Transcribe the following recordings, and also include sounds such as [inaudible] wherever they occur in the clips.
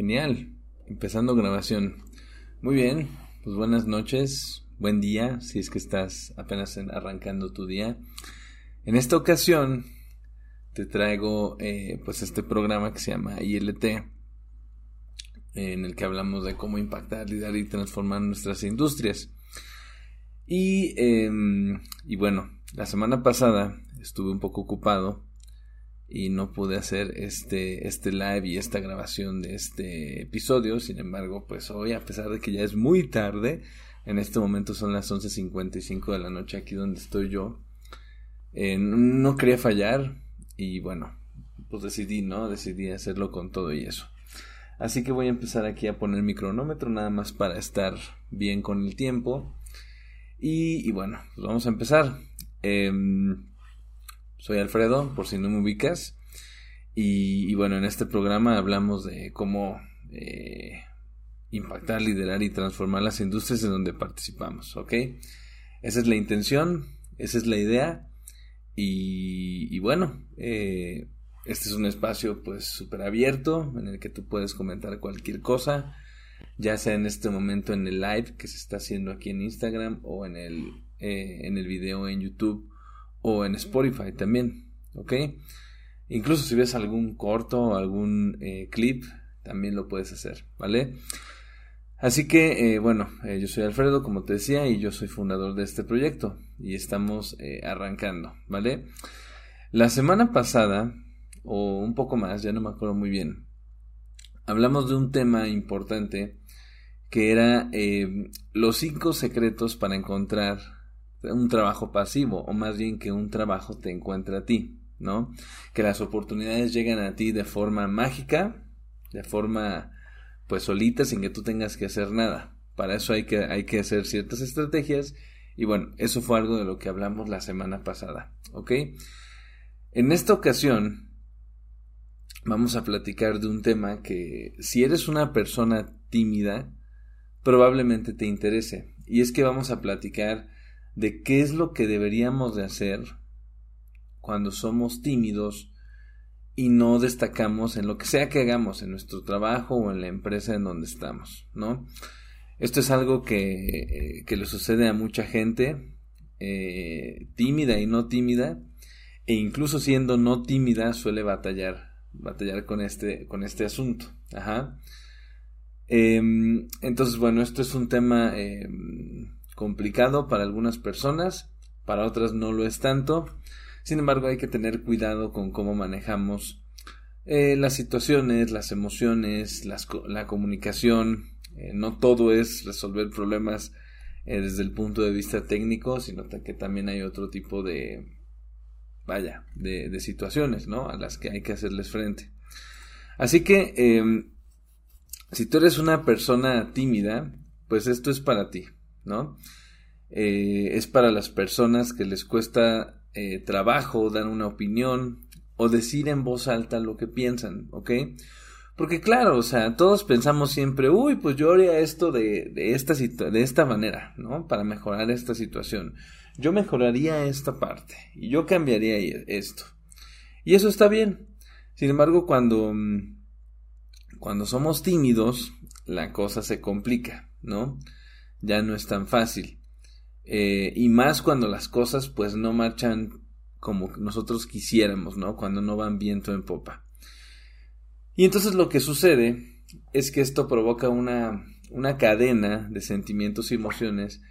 Genial. Empezando grabación. Muy bien. Pues buenas noches. Buen día si es que estás apenas arrancando tu día. En esta ocasión te traigo eh, pues este programa que se llama ILT en el que hablamos de cómo impactar, liderar y transformar nuestras industrias. Y, em, y bueno, la semana pasada estuve un poco ocupado y no pude hacer este, este live y esta grabación de este episodio. Sin embargo, pues hoy, a pesar de que ya es muy tarde, en este momento son las 11.55 de la noche aquí donde estoy yo, eh, no quería fallar y bueno, pues decidí, ¿no? Decidí hacerlo con todo y eso. Así que voy a empezar aquí a poner mi cronómetro nada más para estar bien con el tiempo. Y, bueno, pues vamos a empezar. Em, soy Alfredo, por si no me ubicas. Y, bueno, en este programa hablamos de cómo eh, impactar, liderar y transformar las industrias en donde participamos, ¿ok? Esa es la intención, esa es la idea. Y, bueno, eh, este es un espacio pues súper abierto en el que tú puedes comentar cualquier cosa, ya sea en este momento en el live que se está haciendo aquí en Instagram o en el, eh, en el video en YouTube o en Spotify también, ¿ok? Incluso si ves algún corto o algún eh, clip, también lo puedes hacer, ¿vale? Así que, eh, bueno, yo soy Alfredo, como te decía, y yo soy fundador de este proyecto y estamos arrancando, ¿vale? La semana pasada, o un poco más, ya no me acuerdo muy bien, hablamos de un tema importante que era eh, los cinco secretos para encontrar un trabajo pasivo, o más bien que un trabajo te encuentre a ti, ¿no? Que las oportunidades llegan a ti de forma mágica, de forma pues solita, sin que tú tengas que hacer nada. Para eso hay que, hay que hacer ciertas estrategias. Y bueno, eso fue algo de lo que hablamos la semana pasada, ¿ok? En esta ocasión vamos a platicar de un tema que si eres una persona tímida, probablemente te interese. Y es que vamos a platicar de qué es lo que deberíamos de hacer cuando somos tímidos y no destacamos en lo que sea que hagamos, en nuestro trabajo o en la empresa en donde estamos, ¿no? Esto es algo que, que le sucede a mucha gente, eh, tímida y no tímida, e incluso siendo no tímida suele batallar, batallar con este, con este asunto. Ajá. Em, entonces, bueno, esto es un tema em, complicado para algunas personas, para otras no lo es tanto. Sin embargo, hay que tener cuidado con cómo manejamos eh, las situaciones, las emociones, la comunicación. Eh, no todo es resolver problemas eh, desde el punto de vista técnico, sino que también hay otro tipo de, vaya, de, de situaciones, ¿no? A las que hay que hacerles frente. Así que em, si tú eres una persona tímida, pues esto es para ti, ¿no? Eh, es para las personas que les cuesta eh, trabajo dar una opinión o decir en voz alta lo que piensan, ¿ok? Porque claro, o sea, todos pensamos siempre, uy, pues yo haría esto de, de, esta, de esta manera, ¿no? Para mejorar esta situación. Yo mejoraría esta parte y yo cambiaría esto. Y eso está bien. Sin embargo, cuando mm, cuando somos tímidos, la cosa se complica, ¿no? Ya no es tan fácil. Eh, y más cuando las cosas pues no marchan como nosotros quisiéramos, ¿no? Cuando no van viento en popa. Y entonces lo que sucede es que esto provoca una, una cadena de sentimientos y emociones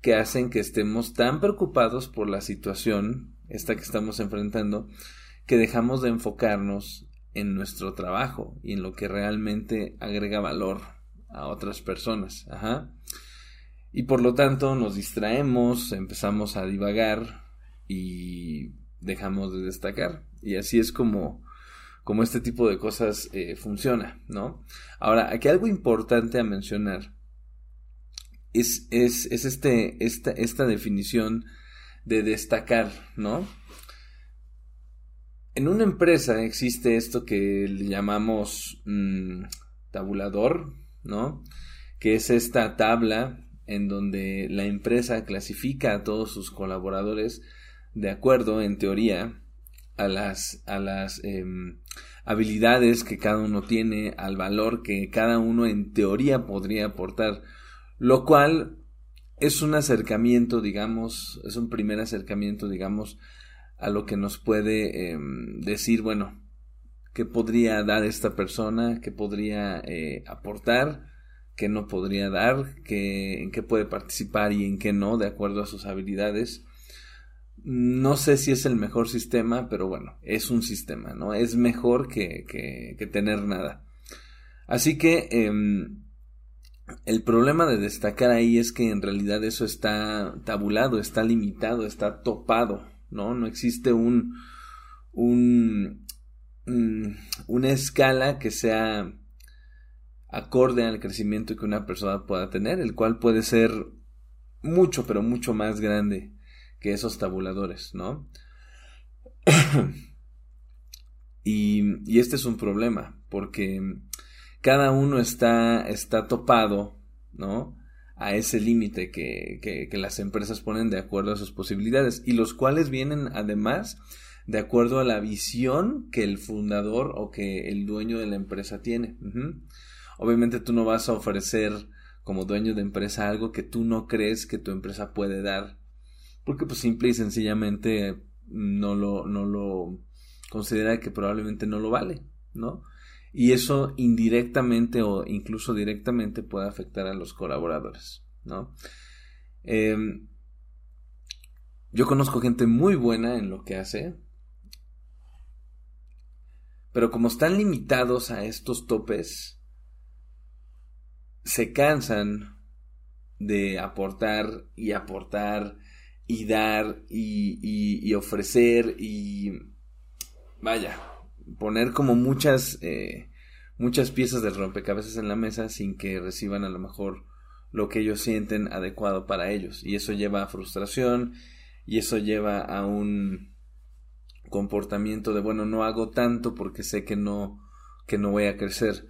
que hacen que estemos tan preocupados por la situación, esta que estamos enfrentando, que dejamos de enfocarnos en nuestro trabajo y en lo que realmente agrega valor a otras personas. Ajá. Y por lo tanto nos distraemos, empezamos a divagar y dejamos de destacar. Y así es como, como este tipo de cosas eh, funciona, ¿no? Ahora, aquí algo importante a mencionar es, es, es este, esta, esta definición de destacar, ¿no? En una empresa existe esto que le llamamos mm, tabulador, ¿no? Que es esta tabla en donde la empresa clasifica a todos sus colaboradores de acuerdo, en teoría, a las, a las, em, habilidades que cada uno tiene, al valor que cada uno en teoría podría aportar, lo cual es un acercamiento, digamos, es un primer acercamiento, digamos, a lo que nos puede em, decir, bueno, qué podría dar esta persona, qué podría eh, aportar, qué no podría dar, en qué puede participar y en qué no, de acuerdo a sus habilidades. No sé si es el mejor sistema, pero bueno, es un sistema, ¿no? Es mejor que, que, tener nada. Así que em, el problema de destacar ahí es que en realidad eso está tabulado, está limitado, está topado, ¿no? No existe un, un, mm, una escala que sea acorde al crecimiento que una persona pueda tener, el cual puede ser mucho, pero mucho más grande que esos tabuladores, ¿no? [clears throat] y, este es un problema, porque cada uno está, está topado, ¿no? a ese límite que, que, las empresas ponen de acuerdo a sus posibilidades y los cuales vienen además de acuerdo a la visión que el fundador o que el dueño de la empresa tiene. Obviamente tú no vas a ofrecer como dueño de empresa algo que tú no crees que tu empresa puede dar porque pues simple y sencillamente no lo, no lo considera que probablemente no lo vale, ¿no? y eso indirectamente o incluso directamente puede afectar a los colaboradores, ¿no? Em, yo conozco gente muy buena en lo que hace, pero como están limitados a estos topes, se cansan de aportar y aportar y dar y, ofrecer y vaya, poner como muchas, eh, muchas piezas del rompecabezas en la mesa sin que reciban a lo mejor lo que ellos sienten adecuado para ellos. Y eso lleva a frustración y eso lleva a un comportamiento de, bueno, no hago tanto porque sé que no, que no voy a crecer.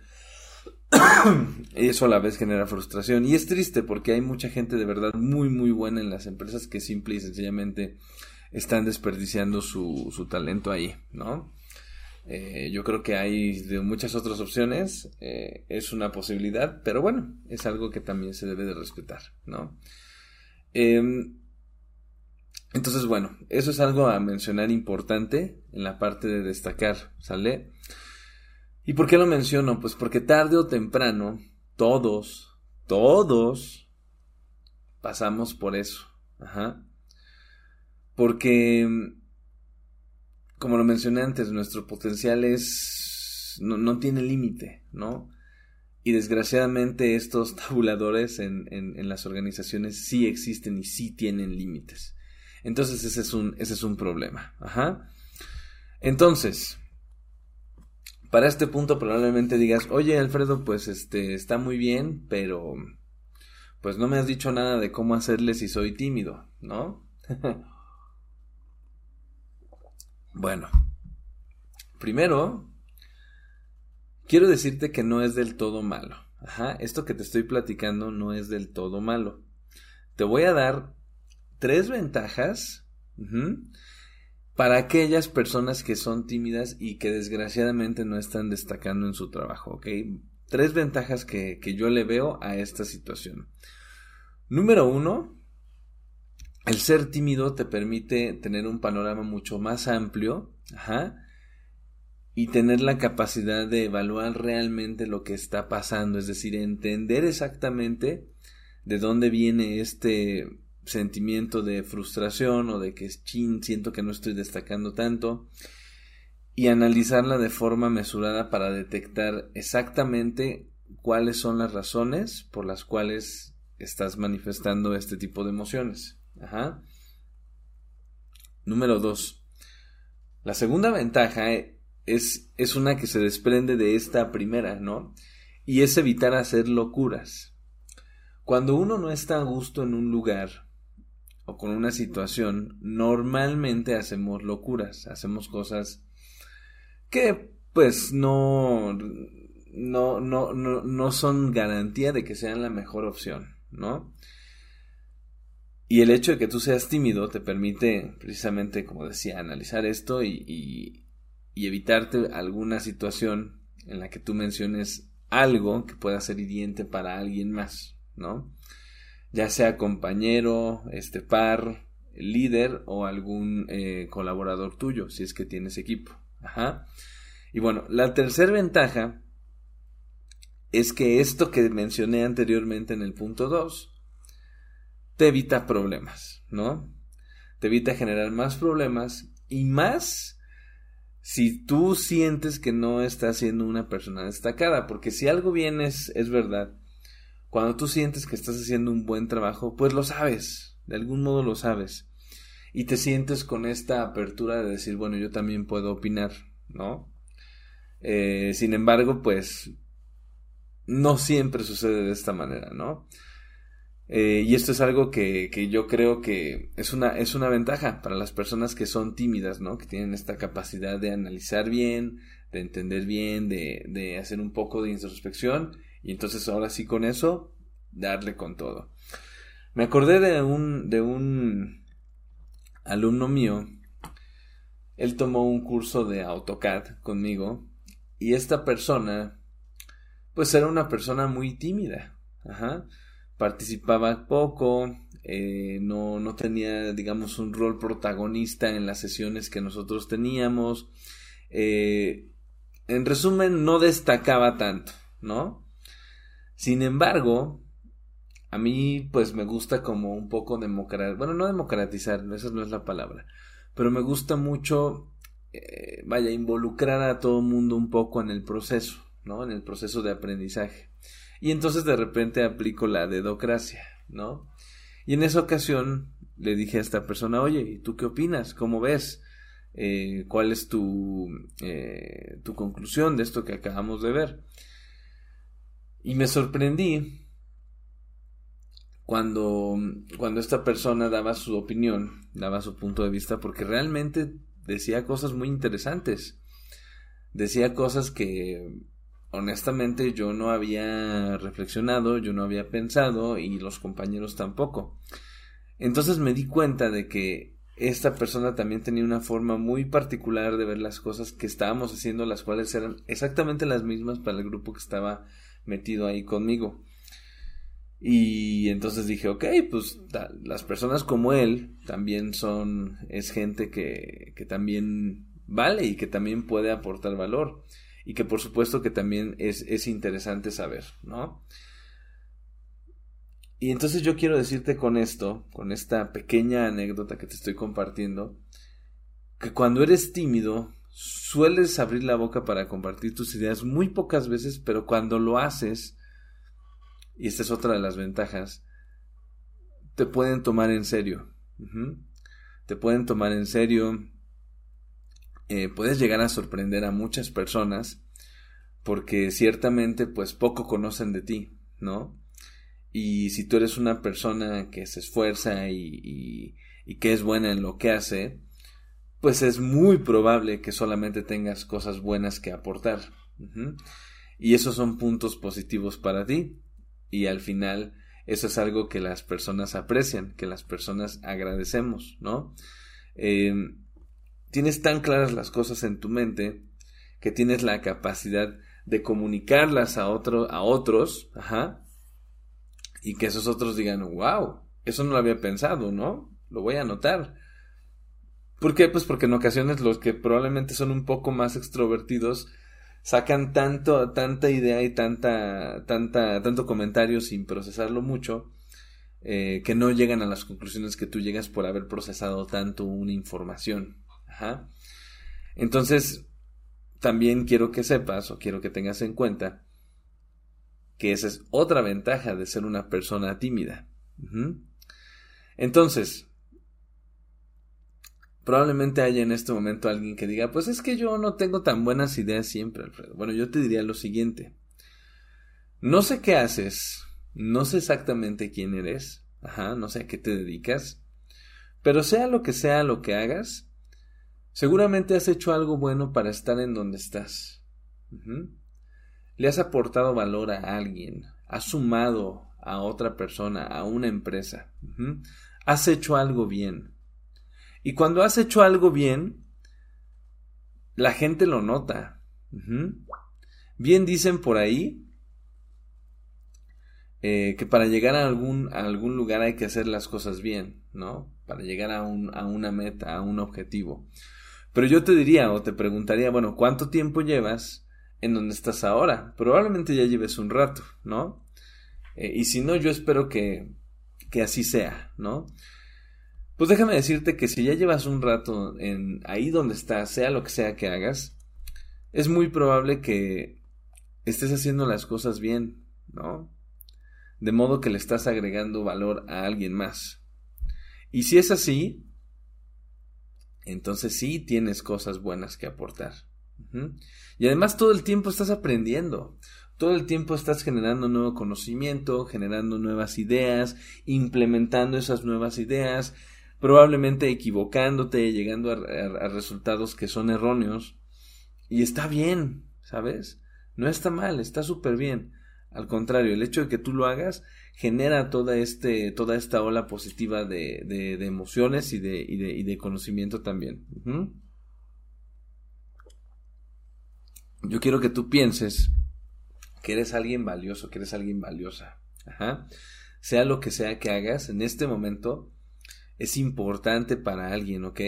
Eso a la vez genera frustración. Y es triste porque hay mucha gente de verdad muy, muy buena en las empresas que simple y sencillamente están desperdiciando su, su talento ahí, ¿no? Eh, yo creo que hay de muchas otras opciones, eh, es una posibilidad, pero bueno, es algo que también se debe de respetar, ¿no? Em, entonces, bueno, eso es algo a mencionar importante en la parte de destacar, ¿sale? ¿Y por qué lo menciono? Pues porque tarde o temprano, todos, todos pasamos por eso, ajá. Porque como lo mencioné antes, nuestro potencial es. no, tiene límite, ¿no? Y desgraciadamente estos [laughs] tabuladores en, en, las organizaciones sí existen y sí tienen límites. Entonces ese es un, ese es un problema. Ajá. Entonces, para este punto probablemente digas, oye Alfredo, pues este está muy bien, pero pues no me has dicho nada de cómo hacerle si soy tímido, ¿no? [laughs] Bueno, primero, quiero decirte que no es del todo malo. Ajá, esto que te estoy platicando no es del todo malo. Te voy a dar tres ventajas para aquellas personas que son tímidas y que desgraciadamente no están destacando en su trabajo, ¿ok? Tres ventajas que, que yo le veo a esta situación. Número uno, el ser tímido te permite tener un panorama mucho más amplio y tener la capacidad de evaluar realmente lo que está pasando, es decir, entender exactamente de dónde viene este sentimiento de frustración o de que chin, siento que no estoy destacando tanto y analizarla de forma mesurada para detectar exactamente cuáles son las razones por las cuales estás manifestando este tipo de emociones. Ajá. Número dos. La segunda ventaja es, es una que se desprende de esta primera, ¿no? Y es evitar hacer locuras. Cuando uno no está a gusto en un lugar o con una situación, normalmente hacemos locuras, hacemos cosas que pues no, no, no, no, no son garantía de que sean la mejor opción, ¿no? Y el hecho de que tú seas tímido te permite, precisamente, como decía, analizar esto y, y evitarte alguna situación en la que tú menciones algo que pueda ser hiriente para alguien más, ¿no? Ya sea compañero, este par, líder o algún eh, colaborador tuyo, si es que tienes equipo. Ajá. Y bueno, la tercera ventaja es que esto que mencioné anteriormente en el punto 2 te evita problemas, ¿no? Te evita generar más problemas y más si tú sientes que no estás siendo una persona destacada, porque si algo bien es, es verdad, cuando tú sientes que estás haciendo un buen trabajo, pues lo sabes, de algún modo lo sabes, y te sientes con esta apertura de decir, bueno, yo también puedo opinar, ¿no? Eh, sin embargo, pues no siempre sucede de esta manera, ¿no? Eh, y esto es algo que, que, yo creo que es una, es una ventaja para las personas que son tímidas, ¿no? Que tienen esta capacidad de analizar bien, de entender bien, de, de hacer un poco de introspección. Y entonces ahora sí con eso, darle con todo. Me acordé de un, de un alumno mío. Él tomó un curso de AutoCAD conmigo. Y esta persona, pues era una persona muy tímida. Ajá participaba poco, eh, no, no tenía, digamos, un rol protagonista en las sesiones que nosotros teníamos. Eh, en resumen, no destacaba tanto, ¿no? Sin embargo, a mí, pues me gusta como un poco democratizar, bueno, no democratizar, esa no es la palabra, pero me gusta mucho, eh, vaya, involucrar a todo el mundo un poco en el proceso, ¿no? En el proceso de aprendizaje. Y entonces de repente aplico la dedocracia, ¿no? Y en esa ocasión le dije a esta persona, oye, ¿y tú qué opinas? ¿Cómo ves? Eh, ¿Cuál es tu, eh, tu conclusión de esto que acabamos de ver? Y me sorprendí cuando, cuando esta persona daba su opinión, daba su punto de vista, porque realmente decía cosas muy interesantes. Decía cosas que honestamente yo no había reflexionado, yo no había pensado y los compañeros tampoco. Entonces me di cuenta de que esta persona también tenía una forma muy particular de ver las cosas que estábamos haciendo, las cuales eran exactamente las mismas para el grupo que estaba metido ahí conmigo. Y entonces dije, ok, pues las personas como él también son, es gente que, que también vale y que también puede aportar valor y que por supuesto que también es, es interesante saber, ¿no? Y entonces yo quiero decirte con esto, con esta pequeña anécdota que te estoy compartiendo, que cuando eres tímido sueles abrir la boca para compartir tus ideas muy pocas veces, pero cuando lo haces, y esta es otra de las ventajas, te pueden tomar en serio. Te pueden tomar en serio, eh, puedes llegar a sorprender a muchas personas porque ciertamente pues poco conocen de ti, ¿no? Y si tú eres una persona que se esfuerza y, y, que es buena en lo que hace, pues es muy probable que solamente tengas cosas buenas que aportar. Y esos son puntos positivos para ti. Y al final eso es algo que las personas aprecian, que las personas agradecemos, ¿no? Eh, tienes tan claras las cosas en tu mente que tienes la capacidad de comunicarlas a, otro, a otros, ajá, y que esos otros digan, wow, eso no lo había pensado, ¿no? Lo voy a anotar. ¿Por qué? Pues porque en ocasiones los que probablemente son un poco más extrovertidos sacan tanto, tanta idea y tanta, tanta, tanto comentario sin procesarlo mucho, eh, que no llegan a las conclusiones que tú llegas por haber procesado tanto una información. Entonces, también quiero que sepas o quiero que tengas en cuenta que esa es otra ventaja de ser una persona tímida. Entonces, probablemente haya en este momento alguien que diga, pues es que yo no tengo tan buenas ideas siempre, Alfredo. Bueno, yo te diría lo siguiente. No sé qué haces, no sé exactamente quién eres, ajá, no sé a qué te dedicas, pero sea lo que sea lo que hagas, Seguramente has hecho algo bueno para estar en donde estás. Le has aportado valor a alguien, has sumado a otra persona, a una empresa. Has hecho algo bien. Y cuando has hecho algo bien, la gente lo nota. Bien dicen por ahí eh, que para llegar a algún, a algún lugar hay que hacer las cosas bien, ¿no? Para llegar a, un, a una meta, a un objetivo. Pero yo te diría o te preguntaría, bueno, ¿cuánto tiempo llevas en donde estás ahora? Probablemente ya lleves un rato, ¿no? Eh, y si no, yo espero que, que así sea, ¿no? Pues déjame decirte que si ya llevas un rato en ahí donde estás, sea lo que sea que hagas, es muy probable que estés haciendo las cosas bien, ¿no? De modo que le estás agregando valor a alguien más. Y si es así, entonces sí tienes cosas buenas que aportar. Y además todo el tiempo estás aprendiendo. Todo el tiempo estás generando nuevo conocimiento, generando nuevas ideas, implementando esas nuevas ideas, probablemente equivocándote, llegando a, resultados que son erróneos. Y está bien, ¿sabes? No está mal, está súper bien. Al contrario, el hecho de que tú lo hagas genera toda, este, toda esta ola positiva de, de, emociones y de, y, y de, conocimiento también. Yo quiero que tú pienses que eres alguien valioso, que eres alguien valiosa. Sea lo que sea que hagas, en este momento es importante para alguien, ¿ok?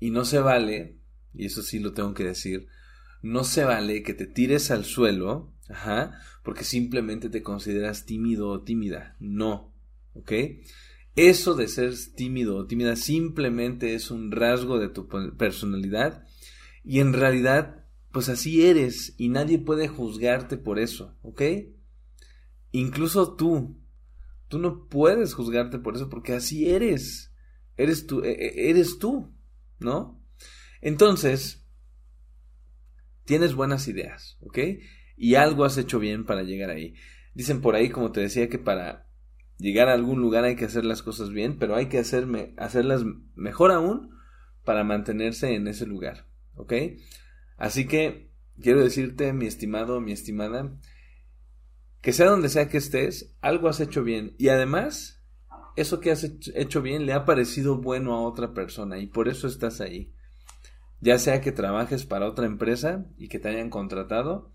Y no se vale, y eso sí lo tengo que decir, no se vale que te tires al suelo, ajá, porque simplemente te consideras tímido o tímida. No, ¿ok? Eso de ser tímido o tímida simplemente es un rasgo de tu personalidad y en realidad, pues así eres y nadie puede juzgarte por eso, ¿ok? Incluso tú, tú no puedes juzgarte por eso porque así eres. Eres tú, e, e, eres tú, ¿no? Entonces, tienes buenas ideas, ¿ok? Y algo has hecho bien para llegar ahí. Dicen por ahí, como te decía, que para llegar a algún lugar hay que hacer las cosas bien, pero hay que hacerlas mejor aún para mantenerse en ese lugar, ¿ok? Así que quiero decirte, mi estimado, mi estimada, que sea donde sea que estés, algo has hecho bien. Y además, eso que has hecho bien le ha parecido bueno a otra persona y por eso estás ahí. Ya sea que trabajes para otra empresa y que te hayan contratado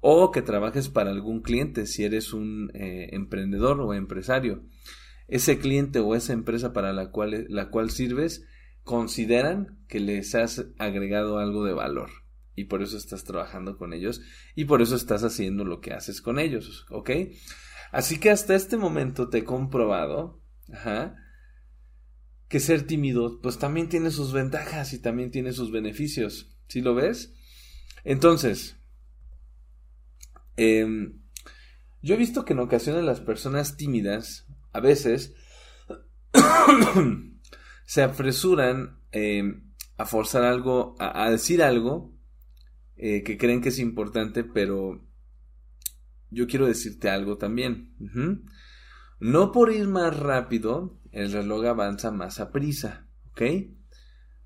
o que trabajes para algún cliente si eres un eh, emprendedor o empresario. Ese cliente o esa empresa para la cual, la cual sirves consideran que les has agregado algo de valor y por eso estás trabajando con ellos y por eso estás haciendo lo que haces con ellos, ¿ok? Así que hasta este momento te he comprobado Que ser tímido, pues también tiene sus ventajas y también tiene sus beneficios. ¿Sí lo ves? Entonces, em, yo he visto que en ocasiones las personas tímidas, a veces, [coughs] se apresuran em, a forzar algo, a, decir algo eh, que creen que es importante, pero yo quiero decirte algo también. No por ir más rápido, el reloj avanza más a prisa, ¿ok?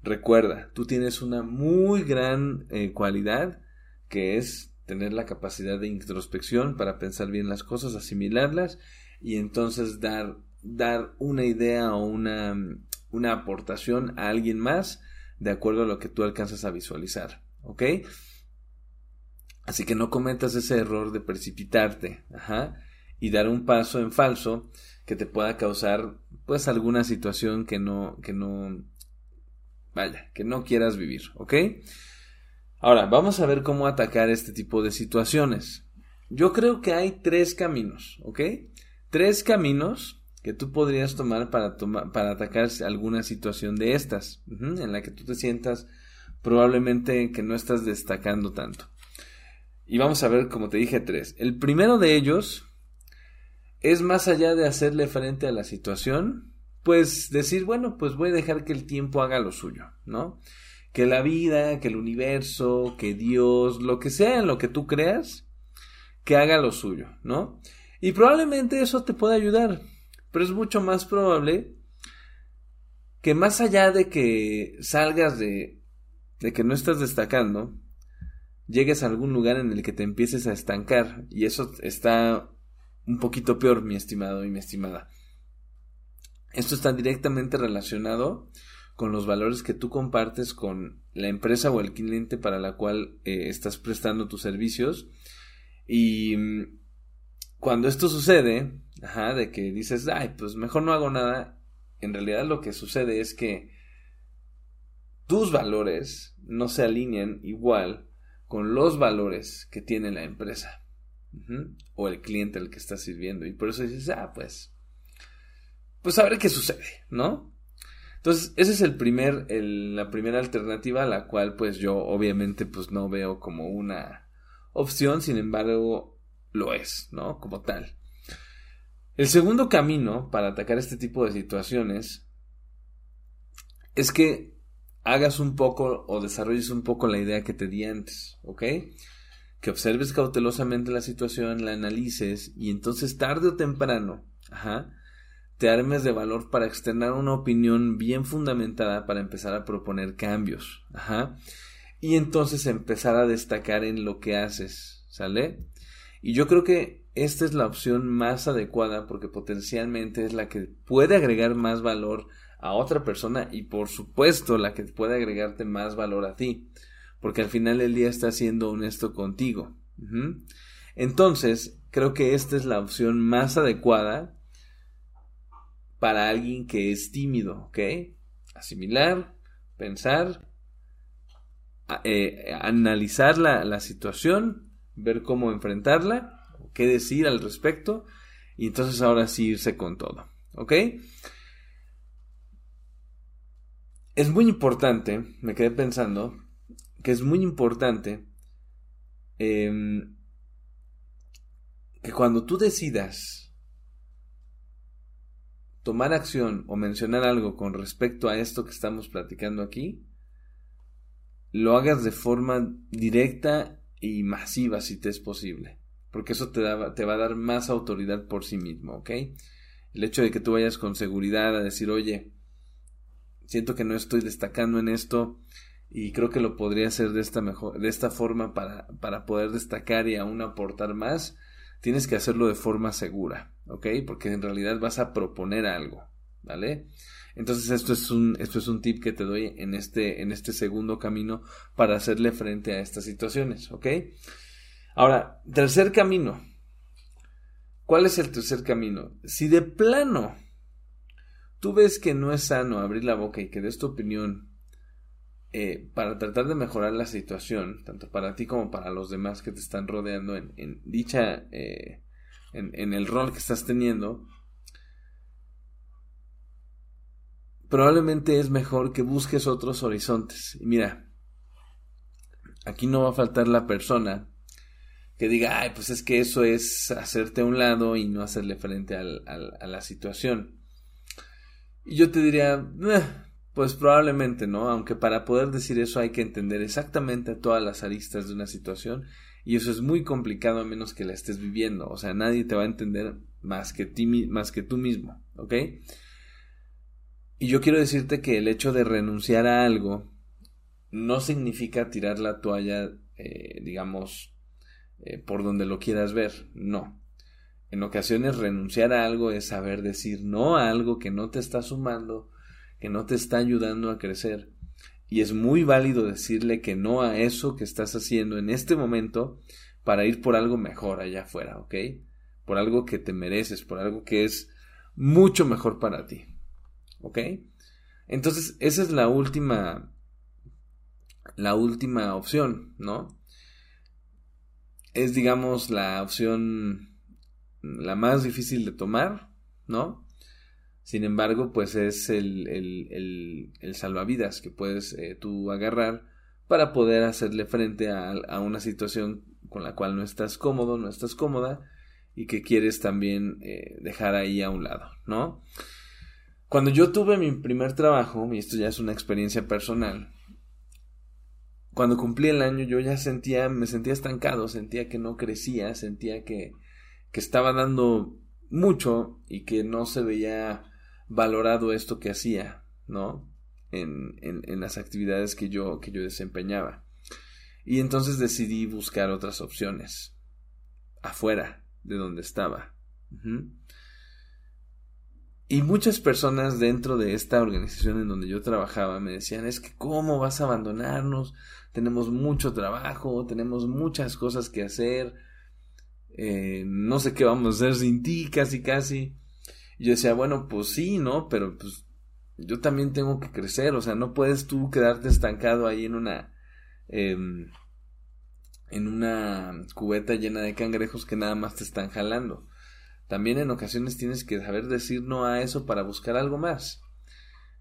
Recuerda, tú tienes una muy gran eh, cualidad que es tener la capacidad de introspección para pensar bien las cosas, asimilarlas y entonces dar, dar una idea o una, una aportación a alguien más de acuerdo a lo que tú alcanzas a visualizar, ¿ok? Así que no cometas ese error de precipitarte, ajá y dar un paso en falso que te pueda causar pues alguna situación que no que no vaya, que no quieras vivir, ¿ok? Ahora, vamos a ver cómo atacar este tipo de situaciones. Yo creo que hay tres caminos, ¿ok? Tres caminos que tú podrías tomar para, para atacar alguna situación de estas, en la que tú te sientas probablemente que no estás destacando tanto. Y vamos a ver, como te dije, tres. El primero de ellos es más allá de hacerle frente a la situación, pues decir, bueno, pues voy a dejar que el tiempo haga lo suyo, ¿no? Que la vida, que el universo, que Dios, lo que sea en lo que tú creas, que haga lo suyo, ¿no? Y probablemente eso te pueda ayudar, pero es mucho más probable que más allá de que salgas de, de que no estás destacando, llegues a algún lugar en el que te empieces a estancar y eso está un poquito peor, mi estimado y mi estimada. Esto está directamente relacionado con los valores que tú compartes con la empresa o el cliente para la cual eh, estás prestando tus servicios. Y mm, cuando esto sucede, ajá, de que dices, ay, pues mejor no hago nada, en realidad lo que sucede es que tus valores no se alinean igual con los valores que tiene la empresa o el cliente al que estás sirviendo. Y por eso dices, ah, pues, pues a ver qué sucede, ¿no? Entonces, esa es el primer, la primera alternativa, la cual pues yo obviamente pues no veo como una opción, sin embargo lo es, ¿no? Como tal. El segundo camino para atacar este tipo de situaciones es que hagas un poco o desarrolles un poco la idea que te di antes, ¿ok? Que observes cautelosamente la situación, la analices y entonces tarde o temprano, te armes de valor para externar una opinión bien fundamentada para empezar a proponer cambios. Ajá. Y entonces empezar a destacar en lo que haces. ¿Sale? Y yo creo que esta es la opción más adecuada porque potencialmente es la que puede agregar más valor a otra persona y por supuesto la que puede agregarte más valor a ti. Porque al final del día está siendo honesto contigo. Entonces, creo que esta es la opción más adecuada para alguien que es tímido, ¿ok? Asimilar, pensar, eh, analizar la, situación, ver cómo enfrentarla, qué decir al respecto, y entonces ahora sí irse con todo, ¿ok? Es muy importante, me quedé pensando, que es muy importante em, que cuando tú decidas tomar acción o mencionar algo con respecto a esto que estamos platicando aquí, lo hagas de forma directa y masiva si te es posible. Porque eso te, te va a dar más autoridad por sí mismo, ¿ok? El hecho de que tú vayas con seguridad a decir, oye, siento que no estoy destacando en esto y creo que lo podría hacer de esta, mejor, de esta forma para, para poder destacar y aún aportar más, tienes que hacerlo de forma segura, ¿ok? Porque en realidad vas a proponer algo, ¿vale? Entonces esto es un, esto es un tip que te doy en este, en este segundo camino para hacerle frente a estas situaciones, ¿ok? Ahora, tercer camino. ¿Cuál es el tercer camino? Si de plano tú ves que no es sano abrir la boca y que des tu opinión eh, para tratar de mejorar la situación, tanto para ti como para los demás que te están rodeando en, dicha, eh, en, el rol que estás teniendo, probablemente es mejor que busques otros horizontes. Y mira, aquí no va a faltar la persona que diga, ay, pues es que eso es hacerte a un lado y no hacerle frente a la situación. Y yo te diría, pues probablemente no, aunque para poder decir eso hay que entender exactamente todas las aristas de una situación y eso es muy complicado a menos que la estés viviendo, o sea, nadie te va a entender más que, ti, más que tú mismo, ¿ok? Y yo quiero decirte que el hecho de renunciar a algo no significa tirar la toalla, eh, digamos, eh, por donde lo quieras ver, no. En ocasiones renunciar a algo es saber decir no a algo que no te está sumando, que no te está ayudando a crecer. Y es muy válido decirle que no a eso que estás haciendo en este momento para ir por algo mejor allá afuera, ¿ok? Por algo que te mereces, por algo que es mucho mejor para ti, ¿ok? Entonces, esa es la última, la última opción, ¿no? Es, digamos, la opción la más difícil de tomar, ¿no? Sin embargo, pues es el, el, el, salvavidas que puedes eh, tú agarrar para poder hacerle frente a, una situación con la cual no estás cómodo, no estás cómoda y que quieres también eh, dejar ahí a un lado, ¿no? Cuando yo tuve mi primer trabajo, y esto ya es una experiencia personal, cuando cumplí el año yo ya sentía, me sentía estancado, sentía que no crecía, sentía que, que estaba dando mucho y que no se veía valorado esto que hacía, ¿no? En, en, las actividades que yo, que yo desempeñaba. Y entonces decidí buscar otras opciones afuera de donde estaba. Y muchas personas dentro de esta organización en donde yo trabajaba me decían, es que ¿cómo vas a abandonarnos? Tenemos mucho trabajo, tenemos muchas cosas que hacer, eh, no sé qué vamos a hacer sin ti, casi, casi. Yo decía, bueno, pues sí, ¿no? Pero pues yo también tengo que crecer, o sea, no puedes tú quedarte estancado ahí en una... Em, en una cubeta llena de cangrejos que nada más te están jalando. También en ocasiones tienes que saber decir no a eso para buscar algo más.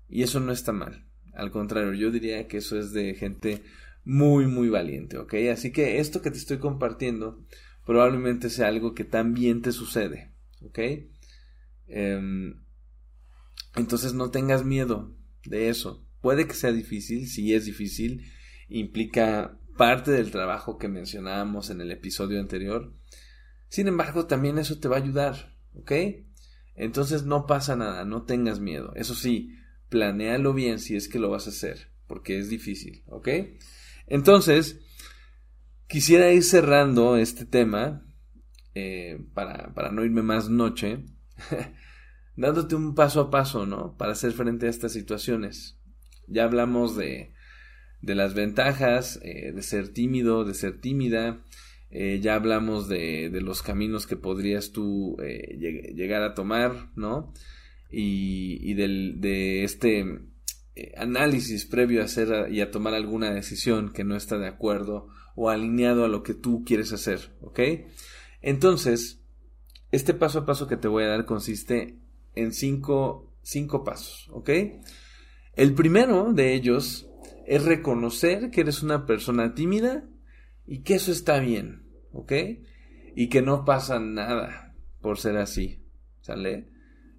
Y eso no está mal. Al contrario, yo diría que eso es de gente muy, muy valiente, ¿ok? Así que esto que te estoy compartiendo probablemente sea algo que también te sucede, ¿ok? Em, entonces no tengas miedo de eso. Puede que sea difícil, si es difícil, implica parte del trabajo que mencionábamos en el episodio anterior. Sin embargo, también eso te va a ayudar, ¿ok? Entonces no pasa nada, no tengas miedo. Eso sí, planéalo bien si es que lo vas a hacer, porque es difícil, ¿ok? Entonces, quisiera ir cerrando este tema eh, para, para no irme más noche, [laughs] dándote un paso a paso, ¿no? Para hacer frente a estas situaciones. Ya hablamos de de las ventajas eh, de ser tímido, de ser tímida. Eh, ya hablamos de, de, los caminos que podrías tú eh, llegar a tomar, ¿no? Y, del, de este análisis previo a hacer y a tomar alguna decisión que no está de acuerdo o alineado a lo que tú quieres hacer, ¿ok? Entonces, este paso a paso que te voy a dar consiste en cinco, cinco pasos, ¿ok? El primero de ellos es reconocer que eres una persona tímida y que eso está bien, ¿ok? Y que no pasa nada por ser así, ¿sale?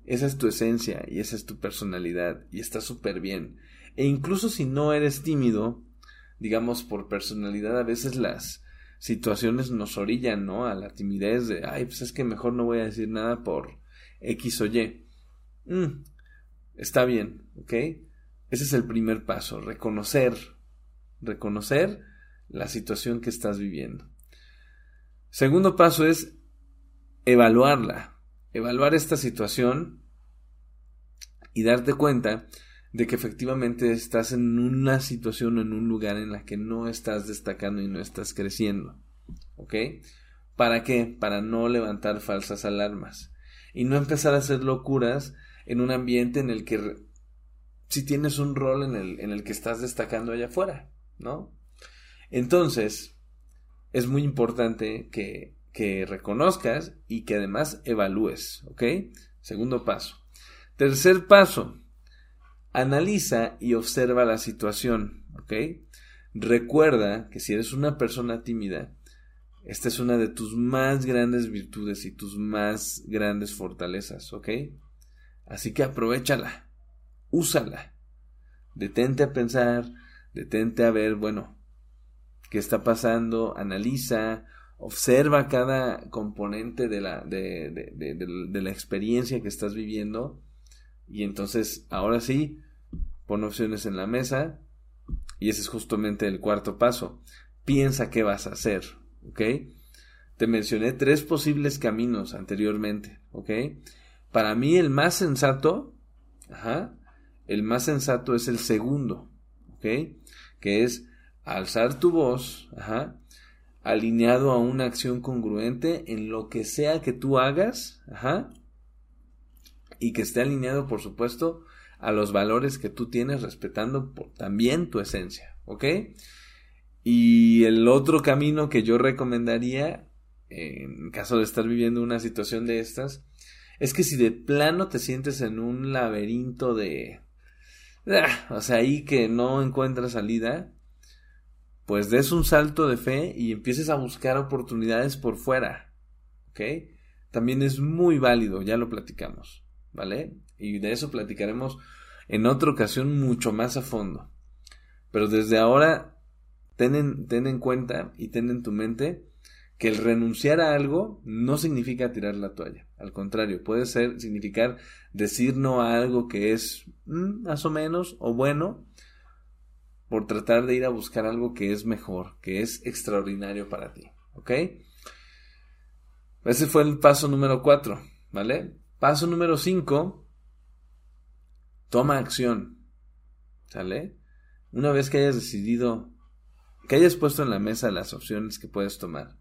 Esa es tu esencia y esa es tu personalidad y está súper bien. E incluso si no eres tímido, digamos por personalidad, a veces las situaciones nos orillan, ¿no? A la timidez de, ay, pues es que mejor no voy a decir nada por X o Y. Mm, está bien, ¿ok? Ese es el primer paso, reconocer, reconocer la situación que estás viviendo. Segundo paso es evaluarla, evaluar esta situación y darte cuenta de que efectivamente estás en una situación o en un lugar en la que no estás destacando y no estás creciendo. ¿Ok? ¿Para qué? Para no levantar falsas alarmas y no empezar a hacer locuras en un ambiente en el que si tienes un rol en el, en el que estás destacando allá afuera, ¿no? Entonces, es muy importante que, que reconozcas y que además evalúes, ¿ok? Segundo paso. Tercer paso, analiza y observa la situación, ¿ok? Recuerda que si eres una persona tímida, esta es una de tus más grandes virtudes y tus más grandes fortalezas, ¿ok? Así que aprovechala úsala. Detente a pensar, detente a ver, bueno, qué está pasando, analiza, observa cada componente de la, de, de, de, la experiencia que estás viviendo y entonces, ahora sí, pon opciones en la mesa y ese es justamente el cuarto paso. Piensa qué vas a hacer, ¿ok? Te mencioné tres posibles caminos anteriormente, ¿ok? Para mí el más sensato, ajá, el más sensato es el segundo, ¿ok? Que es alzar tu voz, ajá, alineado a una acción congruente en lo que sea que tú hagas, ajá, y que esté alineado, por supuesto, a los valores que tú tienes, respetando también tu esencia, ¿ok? Y el otro camino que yo recomendaría, en caso de estar viviendo una situación de estas, es que si de plano te sientes en un laberinto de, Ah, o sea, ahí que no encuentras salida, pues des un salto de fe y empieces a buscar oportunidades por fuera. ¿Ok? También es muy válido, ya lo platicamos, ¿vale? Y de eso platicaremos en otra ocasión mucho más a fondo. Pero desde ahora, ten en, cuenta y ten en tu mente que el renunciar a algo no significa tirar la toalla. Al contrario, puede ser significar decir no a algo que es mm, más o menos o bueno por tratar de ir a buscar algo que es mejor, que es extraordinario para ti. ¿Ok? Ese fue el paso número 4, ¿vale? Paso número 5 toma acción. ¿Sale? Una vez que hayas decidido, que hayas puesto en la mesa las opciones que puedes tomar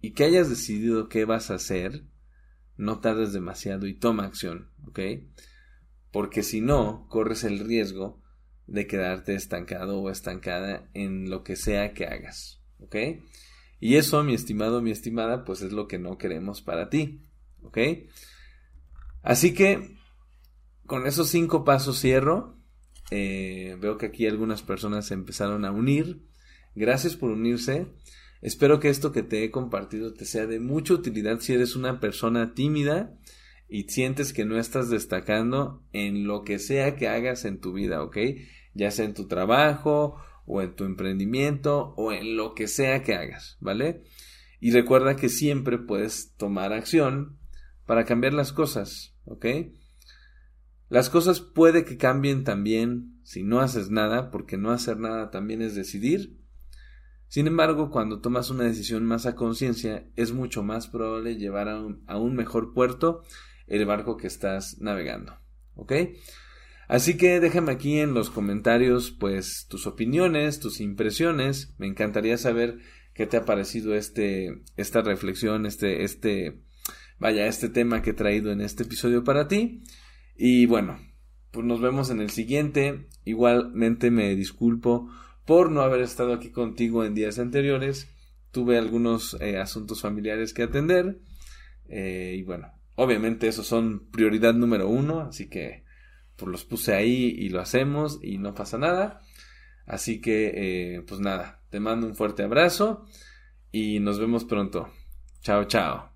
y que hayas decidido qué vas a hacer, no tardes demasiado y toma acción, ¿ok? Porque si no, corres el riesgo de quedarte estancado o estancada en lo que sea que hagas, ¿ok? Y eso, mi estimado, mi estimada, pues es lo que no queremos para ti, ¿ok? Así que, con esos cinco pasos cierro. Eh, veo que aquí algunas personas se empezaron a unir. Gracias por unirse. Espero que esto que te he compartido te sea de mucha utilidad si eres una persona tímida y sientes que no estás destacando en lo que sea que hagas en tu vida, ¿ok? Ya sea en tu trabajo o en tu emprendimiento o en lo que sea que hagas, ¿vale? Y recuerda que siempre puedes tomar acción para cambiar las cosas, ¿ok? Las cosas puede que cambien también si no haces nada, porque no hacer nada también es decidir sin embargo, cuando tomas una decisión más a conciencia, es mucho más probable llevar a un, mejor puerto el barco que estás navegando. ¿Ok? Así que déjame aquí en los comentarios, pues, tus opiniones, tus impresiones. Me encantaría saber qué te ha parecido este, esta reflexión, este, este, vaya, este tema que he traído en este episodio para ti. Y bueno, pues nos vemos en el siguiente. Igualmente me disculpo por no haber estado aquí contigo en días anteriores. Tuve algunos eh, asuntos familiares que atender. Eh, y bueno, obviamente esos son prioridad número uno, así que pues los puse ahí y lo hacemos y no pasa nada. Así que, eh, pues nada, te mando un fuerte abrazo y nos vemos pronto. Chao, chao.